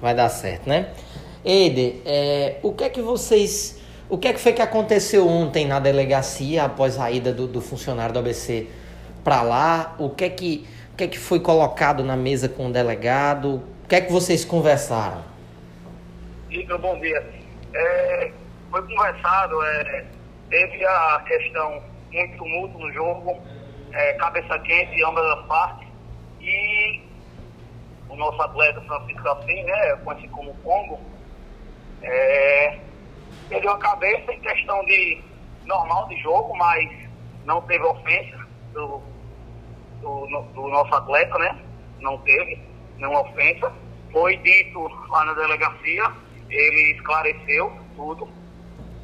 Vai dar certo, né? Eide, é, o que é que vocês. O que é que foi que aconteceu ontem na delegacia após a ida do, do funcionário do ABC para lá? O que é que, o que é que foi colocado na mesa com o delegado? O que é que vocês conversaram? Igor, bom dia. É, foi conversado, é, teve a questão muito tumulto no jogo, é, cabeça quente de ambas as partes, nosso atleta Francisco Assim, né, conhecido como Congo, é, perdeu a cabeça em questão de normal de jogo, mas não teve ofensa do, do, do nosso atleta, né? Não teve nenhuma ofensa. Foi dito lá na delegacia, ele esclareceu tudo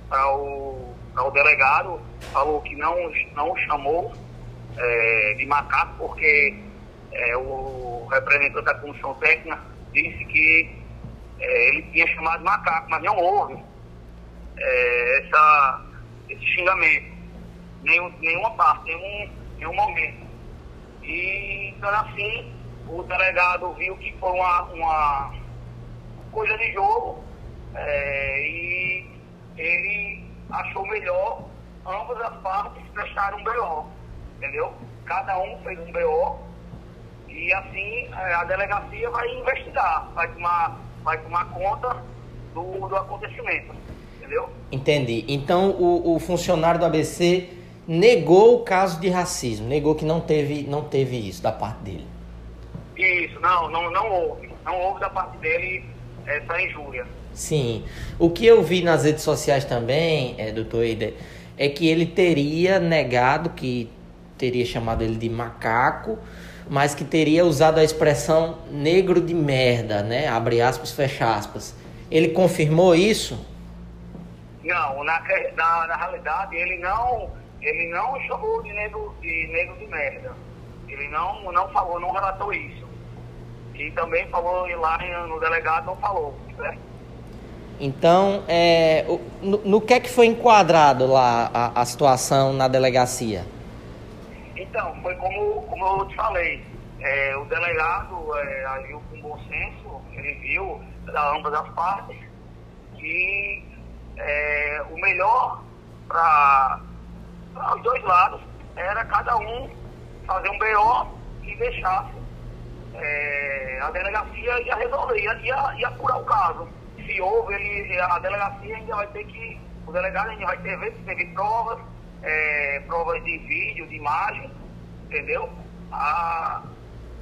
para o, o delegado, falou que não, não chamou é, de macaco porque é, o representante da comissão técnica disse que é, ele tinha chamado macaco, mas não houve é, essa, esse xingamento, nenhum, nenhuma parte, nenhum, nenhum momento. E então assim, o delegado viu que foi uma, uma coisa de jogo é, e ele achou melhor ambas as partes prestarem um BO, entendeu? Cada um fez um BO e assim a delegacia vai investigar, vai tomar, vai tomar conta do, do acontecimento, entendeu? Entendi. Então o, o funcionário do ABC negou o caso de racismo, negou que não teve, não teve isso da parte dele. Isso, não, não, não houve. Não houve da parte dele essa injúria. Sim. O que eu vi nas redes sociais também, é, doutor Eider, é que ele teria negado que teria chamado ele de macaco, mas que teria usado a expressão negro de merda, né? Abre aspas, fecha aspas. Ele confirmou isso? Não, na, na, na realidade ele não, ele não chamou de negro de, negro de merda. Ele não, não falou, não relatou isso. E também falou lá no delegado, não falou, né? Então, é, no, no, que é que foi enquadrado lá a, a situação na delegacia? Então, foi como, como eu te falei. É, o delegado é, agiu com bom senso, ele viu da ambas as partes que é, o melhor para os dois lados era cada um fazer um BO e deixasse é, a delegacia ia resolver, ia, ia, ia apurar o caso. Se houve, ele, a delegacia ainda vai ter que, o delegado ainda vai ter teve provas, é, provas de vídeo, de imagem, entendeu? A,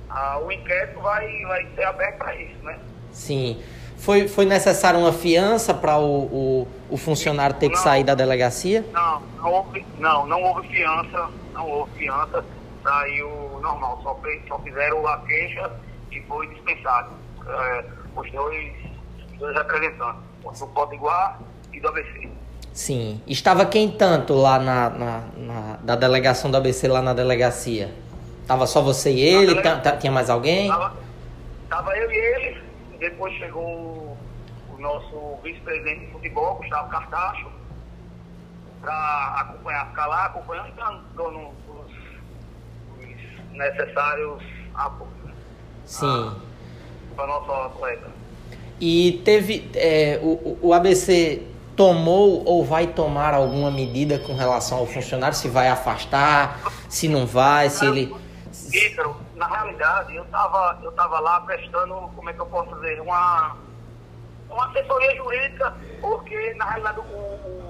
a, o inquérito vai, vai ser aberto para isso, né? Sim. Foi, foi necessário uma fiança para o, o, o, funcionário ter que não, sair da delegacia? Não, não houve, não, não houve fiança, não houve fiança saiu normal, só, fez, só fizeram a queixa e foi dispensado. É, os, dois, os dois representantes, do Potiguar e do ABC. Sim. Estava quem tanto lá na, na, na, da delegação do ABC lá na delegacia? Tava só você e ele? Tinha mais alguém? Tava, tava eu e ele. Depois chegou o nosso vice-presidente de futebol, Gustavo Cartacho, para acompanhar, ficar lá acompanhando, dando necessários apoios. Sim. Para nosso atleta. E teve. É, o, o ABC tomou ou vai tomar alguma medida com relação ao funcionário? Se vai afastar, se não vai, se ele. Ícaro, na realidade, eu estava eu tava lá prestando, como é que eu posso dizer, uma, uma assessoria jurídica, porque na realidade o, o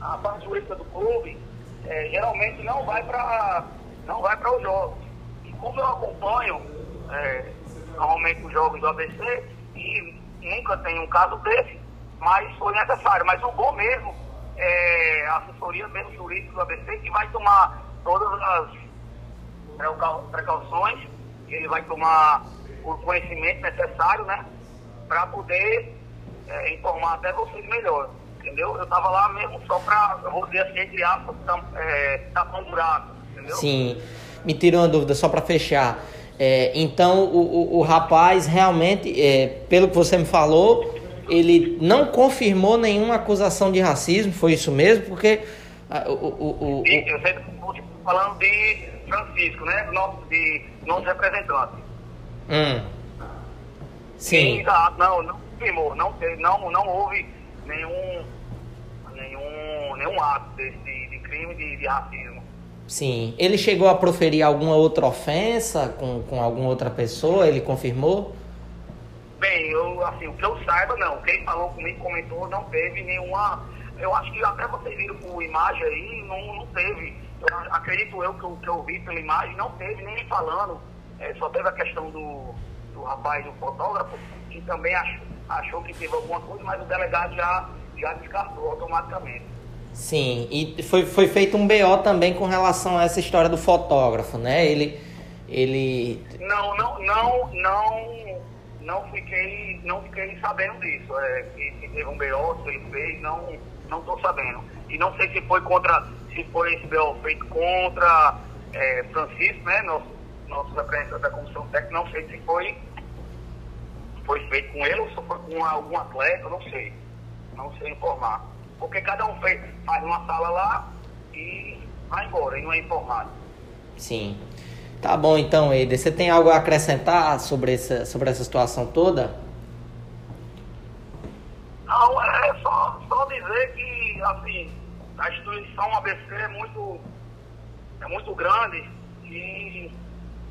a parte jurídica do clube é, geralmente não vai para não vai para os jogos. E como eu acompanho é, normalmente os jogos do ABC, e nunca tem um caso desse, mas foi necessário. Mas o bom mesmo é a assessoria mesmo jurídica do ABC que vai tomar todas as precauções, ele vai tomar o conhecimento necessário, né? Para poder é, informar até vocês melhor. Entendeu? Eu estava lá mesmo só para, eu vou dizer assim, entre aspas, é, tapar um buraco entendeu? Sim. Me tirou uma dúvida só para fechar. É, então, o, o, o, rapaz realmente, é, pelo que você me falou, ele não confirmou nenhuma acusação de racismo, foi isso mesmo? Porque. o, o, o, eu sempre falando de Francisco, né? Nosso, de nosso representante. Hum. Sim. Exato, não, não confirmou, não, não, não houve nenhum, nenhum, nenhum ato desse, de crime de, de racismo. Sim. Ele chegou a proferir alguma outra ofensa com, com alguma outra pessoa? Ele confirmou? Bem, eu, assim, o que eu saiba, não. Quem falou comigo, comentou, não teve nenhuma. Eu acho que até vocês viram por imagem aí, não, não teve. Eu acredito eu que, eu que eu vi pela imagem, não teve nem falando. É, só teve a questão do, do rapaz, do fotógrafo, que também achou, achou que teve alguma coisa, mas o delegado já, já descartou automaticamente. Sim, e foi, foi feito um BO também com relação a essa história do fotógrafo, né? Ele. ele... Não, não, não, não não fiquei, não fiquei sabendo disso. É, que, que teve um BO, se ele fez, não não estou sabendo. E não sei se foi contra, se foi esse BO feito contra é, Francisco, né, nosso, nosso representante da comissão técnica, não sei se foi, foi feito com ele ou se foi com algum atleta, não sei. Não sei informar. Porque cada um fez, faz uma sala lá e vai embora, e não é informado. Sim. Tá bom então, Eider. Você tem algo a acrescentar sobre essa, sobre essa situação toda? Não, é só, só dizer que assim, a instituição ABC é muito, é muito grande e,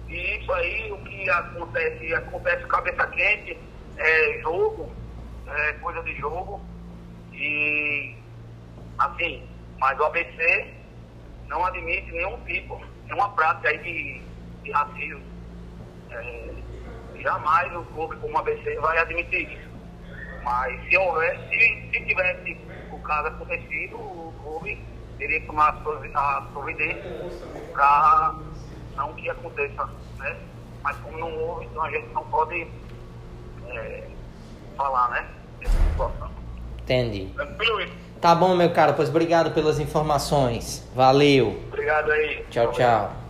e isso aí, o que acontece, acontece cabeça quente, é jogo, é coisa de jogo. E assim, mas o ABC não admite nenhum tipo, nenhuma prática aí de de racismo. É, jamais o clube como o ABC vai admitir isso. Mas se houver, se, se tivesse o caso acontecido, o clube teria que tomar a providência para não que aconteça, né? Mas como não houve, então a gente não pode é, falar, né? Dessa situação. Entendi. Tá bom, meu cara, pois obrigado pelas informações. Valeu. Obrigado aí. Tchau, tchau.